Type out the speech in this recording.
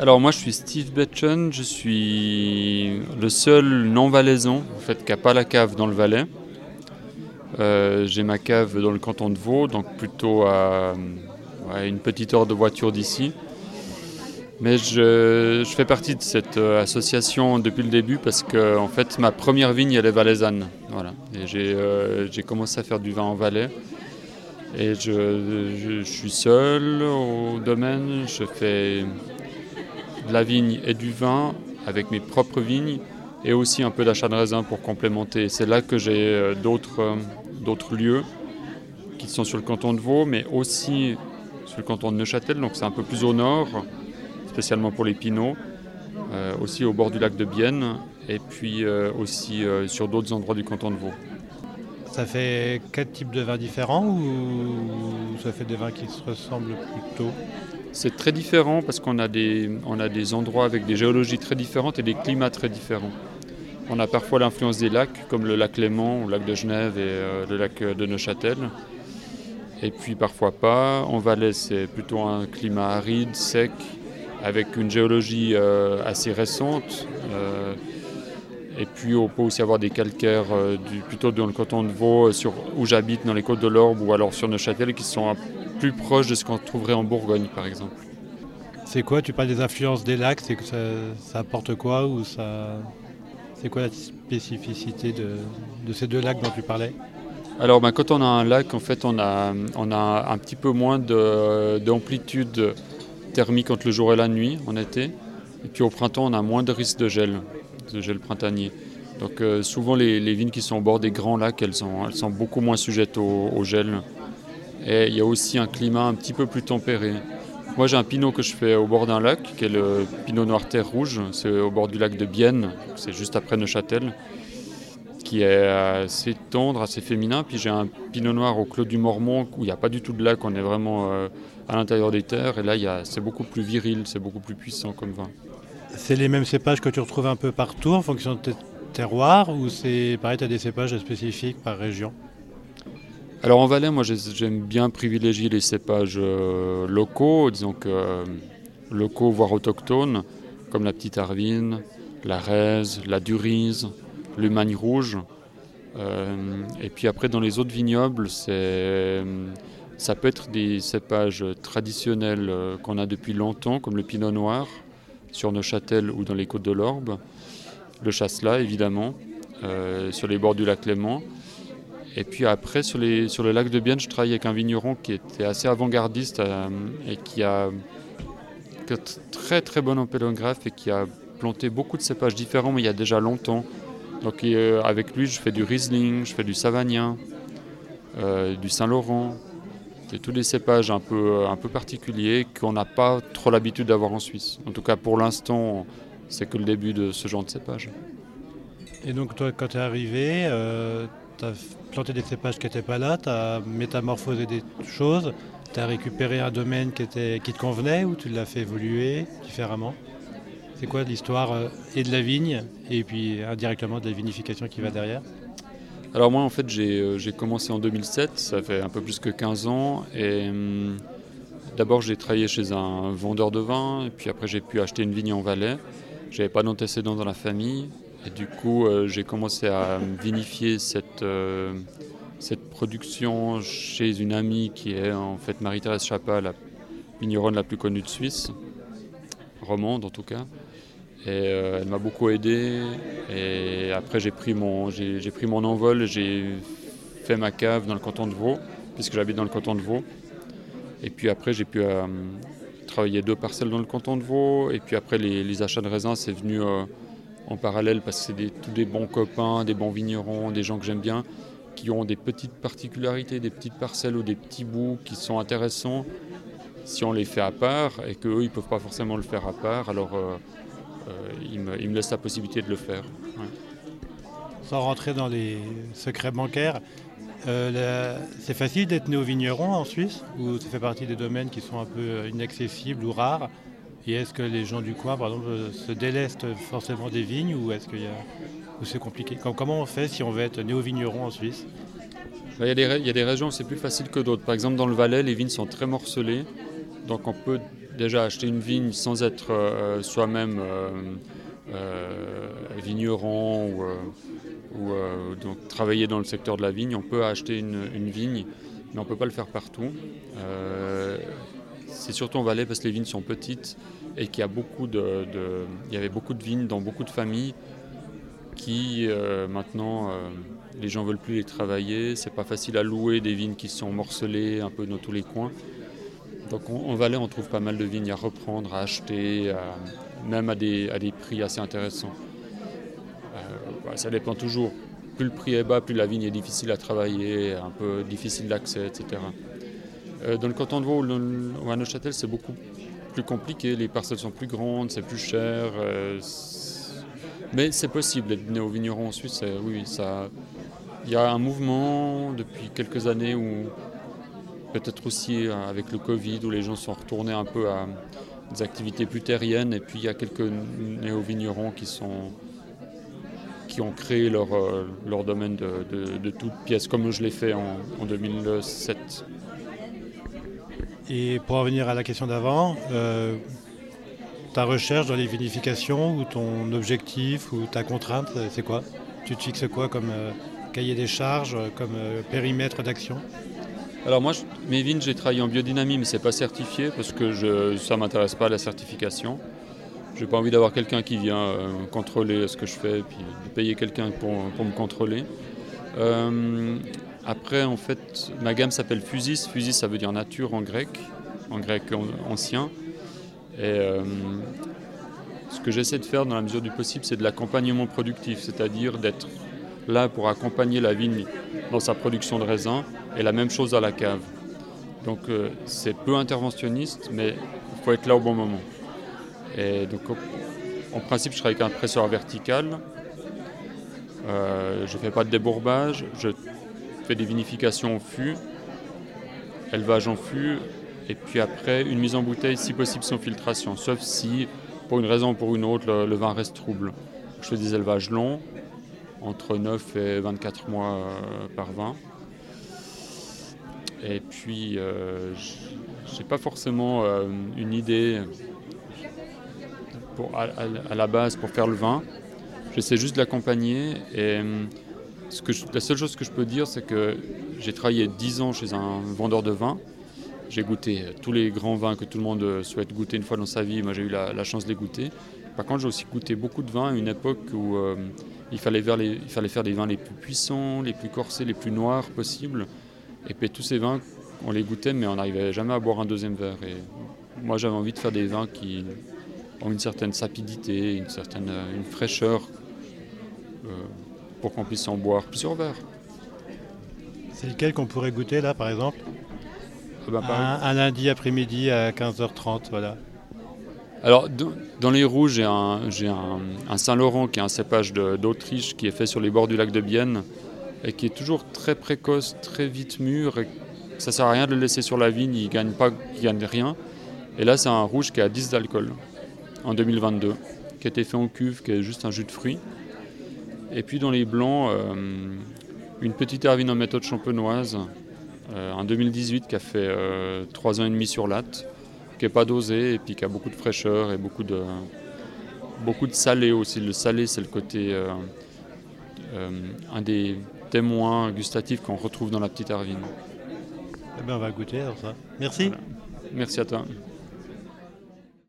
Alors moi je suis Steve Betchen, je suis le seul non-valaisan en fait, qui n'a pas la cave dans le Valais. Euh, j'ai ma cave dans le canton de Vaud, donc plutôt à, une petite heure de voiture d'ici. Mais je, fais partie de cette euh, association depuis le début parce que en fait ma première vigne elle est valaisanne. Voilà. Euh, j'ai commencé à faire du vin en Valais. Et je, suis seul au domaine, je fais de la vigne et du vin avec mes propres vignes et aussi un peu d'achat de raisin pour complémenter. C'est là que j'ai d'autres d'autres lieux qui sont sur le canton de Vaud, mais aussi sur le canton de Neuchâtel, donc c'est un peu plus au nord, spécialement pour les pinots, euh, aussi au bord du lac de Bienne, et puis euh, aussi euh, sur d'autres endroits du canton de Vaud. Ça fait quatre types de vins différents ou ça fait des vins qui se ressemblent plutôt? C'est très différent parce qu'on a, des, on a des endroits avec des géologies très différentes et des climats très différents. On a parfois l'influence des lacs, comme le lac Léman, le lac de Genève et euh, le lac de Neuchâtel. Et puis parfois pas. En Valais, c'est plutôt un climat aride, sec, avec une géologie euh, assez récente. Euh, et puis on peut aussi avoir des calcaires plutôt dans le canton de Vaud, où j'habite, dans les côtes de l'Orbe, ou alors sur Neuchâtel, qui sont plus proches de ce qu'on trouverait en Bourgogne, par exemple. C'est quoi Tu parles des influences des lacs, c'est que ça, ça apporte quoi ou ça c'est quoi la spécificité de, ces deux lacs dont tu parlais? Alors ben, quand on a un lac, en fait, on a, on a un petit peu moins d'amplitude thermique entre le jour et la nuit en été. Et puis au printemps, on a moins de risque de gel, de gel printanier. Donc euh, souvent, les, vignes qui sont au bord des grands lacs, elles sont, elles sont beaucoup moins sujettes au, au, gel. Et il y a aussi un climat un petit peu plus tempéré. Moi, j'ai un pinot que je fais au bord d'un lac, qui est le pinot noir terre rouge. C'est au bord du lac de Bienne, c'est juste après Neuchâtel, qui est assez tendre, assez féminin. Puis j'ai un pinot noir au Clos du Mormont, où il n'y a pas du tout de lac, on est vraiment euh, à l'intérieur des terres. Et là, c'est beaucoup plus viril, c'est beaucoup plus puissant comme vin. C'est les mêmes cépages que tu retrouves un peu partout en fonction de tes terroirs, ou c'est pareil, tu as des cépages spécifiques par région? Alors en Valais, moi j'aime bien privilégier les cépages euh, locaux, disons que euh, locaux voire autochtones, comme la petite arvine, la raise, la durise, l'humagne rouge. Euh, et puis après dans les autres vignobles, ça peut être des cépages traditionnels qu'on a depuis longtemps, comme le pinot noir sur Neuchâtel ou dans les côtes de l'Orbe, le chasselas évidemment, sur les bords du lac Léman. Et puis après, sur, le lac de Bienne, je travaillais avec un vigneron qui était assez avant-gardiste euh, et qui a très très bon empélographe et qui a planté beaucoup de cépages différents, mais il y a déjà longtemps. Donc euh, avec lui, je fais du Riesling, je fais du Savagnin, euh, du Saint-Laurent. C'est tous des cépages un peu, un peu particuliers qu'on n'a pas trop l'habitude d'avoir en Suisse. En tout cas, pour l'instant, c'est que le début de ce genre de cépage. Et donc, toi, quand tu es arrivé, tu as planté des cépages qui n'étaient pas là, tu as métamorphosé des choses, tu as récupéré un domaine qui, te convenait ou tu l'as fait évoluer différemment? C'est quoi l'histoire euh, et de la vigne et puis indirectement de la vinification qui va derrière? Alors moi en fait euh, j'ai commencé en 2007, ça fait un peu plus que 15 ans et hum, d'abord j'ai travaillé chez un vendeur de vin et puis après j'ai pu acheter une vigne en Valais. J'avais pas d'antécédents dans la famille et du coup, euh, j'ai commencé à vinifier cette, euh, cette production chez une amie qui est en fait Marie-Thérèse Chapa, la vigneronne la plus connue de Suisse, romande en tout cas. Et euh, elle m'a beaucoup aidé. Et après, j'ai pris, mon, j'ai, pris mon envol, j'ai fait ma cave dans le canton de Vaud, puisque j'habite dans le canton de Vaud. Et puis après, j'ai pu travailler deux parcelles dans le canton de Vaud. Et puis après, les achats de raisins, c'est venu en parallèle parce que c'est tous des bons copains, des bons vignerons, des gens que j'aime bien, qui ont des petites particularités, des petites parcelles ou des petits bouts qui sont intéressants si on les fait à part et qu'eux, ils ne peuvent pas forcément le faire à part, alors euh, euh, ils, me, laissent la possibilité de le faire. Sans rentrer dans les secrets bancaires, euh, c'est facile d'être néo-vigneron en Suisse ou ça fait partie des domaines qui sont un peu inaccessibles ou rares? Et est-ce que les gens du coin, par exemple, se délestent forcément des vignes ou est-ce qu'il c'est compliqué? Comment on fait si on veut être néo-vigneron en Suisse? Bah, il y, a des, régions où c'est plus facile que d'autres. Par exemple, dans le Valais, les vignes sont très morcelées. Donc on peut déjà acheter une vigne sans être soi-même vigneron ou, travailler dans le secteur de la vigne, on peut acheter une, vigne, mais on ne peut pas le faire partout. C'est surtout en Valais parce que les vignes sont petites et qu'il y, a beaucoup de, avait beaucoup de vignes dans beaucoup de familles qui maintenant les gens veulent plus les travailler, c'est pas facile à louer des vignes qui sont morcelées un peu dans tous les coins. Donc en Valais, on trouve pas mal de vignes à reprendre, à acheter, même à des, à des, prix assez intéressants. Euh, ça dépend toujours. Plus le prix est bas, plus la vigne est difficile à travailler, un peu difficile d'accès, etc. Euh, dans le canton de Vaud ou à Neuchâtel, c'est beaucoup plus compliqué. Les parcelles sont plus grandes, c'est plus cher. Euh, mais c'est possible d'être néo-vigneron en Suisse. Oui, ça, il y a un mouvement depuis quelques années où, peut-être aussi euh, avec le Covid, où les gens sont retournés un peu à des activités plus terriennes. Et puis il y a quelques néo-vignerons qui, ont créé leur, euh, domaine de, de, toutes pièces, comme je l'ai fait en, 2007. Et pour revenir à la question d'avant, euh, ta recherche dans les vinifications ou ton objectif ou ta contrainte, c'est quoi? Tu te fixes quoi comme, cahier des charges, euh, comme euh, périmètre d'action? Alors moi, mes vignes, j'ai travaillé en biodynamie, mais c'est pas certifié parce que je, ça m'intéresse pas la certification. J'ai pas envie d'avoir quelqu'un qui vient euh, contrôler ce que je fais, puis de payer quelqu'un pour, me contrôler. Après, en fait, ma gamme s'appelle Fusis. Fusis, ça veut dire nature en grec, en grec ancien. Et ce que j'essaie de faire dans la mesure du possible, c'est de l'accompagnement productif, c'est-à-dire d'être là pour accompagner la vigne dans sa production de raisin et la même chose à la cave. Donc euh, c'est peu interventionniste, mais il faut être là au bon moment. Et donc en principe, je travaille avec un presseur vertical. Euh, je ne fais pas de débourbage, fais des vinifications au fût, élevage en fût, et puis après une mise en bouteille, si possible sans filtration, sauf si pour une raison ou pour une autre le vin reste trouble. Je fais des élevages longs, entre 9 et 24 mois euh, par vin. Et puis, euh, je n'ai pas forcément euh, une idée pour, à, la base pour faire le vin. J'essaie juste de l'accompagner. Et la seule chose que je peux dire, c'est que j'ai travaillé 10 ans chez un vendeur de vin. J'ai goûté tous les grands vins que tout le monde souhaite goûter une fois dans sa vie. Moi, j'ai eu la, chance de les goûter. Par contre, j'ai aussi goûté beaucoup de vins à une époque où il fallait, faire les, il fallait faire des vins les plus puissants, les plus corsés, les plus noirs possibles. Et puis tous ces vins, on les goûtait, mais on n'arrivait jamais à boire un deuxième verre. Moi, j'avais envie de faire des vins qui ont une certaine sapidité, une certaine fraîcheur, euh, pour qu'on puisse en boire plusieurs verres. C'est lequel qu'on pourrait goûter là, par exemple ah ben, un, un, lundi après-midi à 15h30, voilà. Alors, dans les rouges, j'ai un, Saint-Laurent qui est un cépage d'Autriche qui est fait sur les bords du lac de Bienne et qui est toujours très précoce, très vite mûr. Et ça sert à rien de le laisser sur la vigne, il ne gagne, pas, gagne rien. Et là, c'est un rouge qui a 10 d'alcool en 2022, qui a été fait en cuve, qui est juste un jus de fruits. Et puis dans les blancs, euh, une petite hervine en méthode champenoise euh, en 2018 qui a fait 3 euh, ans et demi sur latte qui n'est pas dosé et puis qui a beaucoup de fraîcheur et beaucoup de, beaucoup de salé aussi. Le salé, c'est le côté, euh, euh, un des témoins gustatifs qu'on retrouve dans la petite Arvine. Eh bien, on va goûter alors ça. Merci. Merci à toi.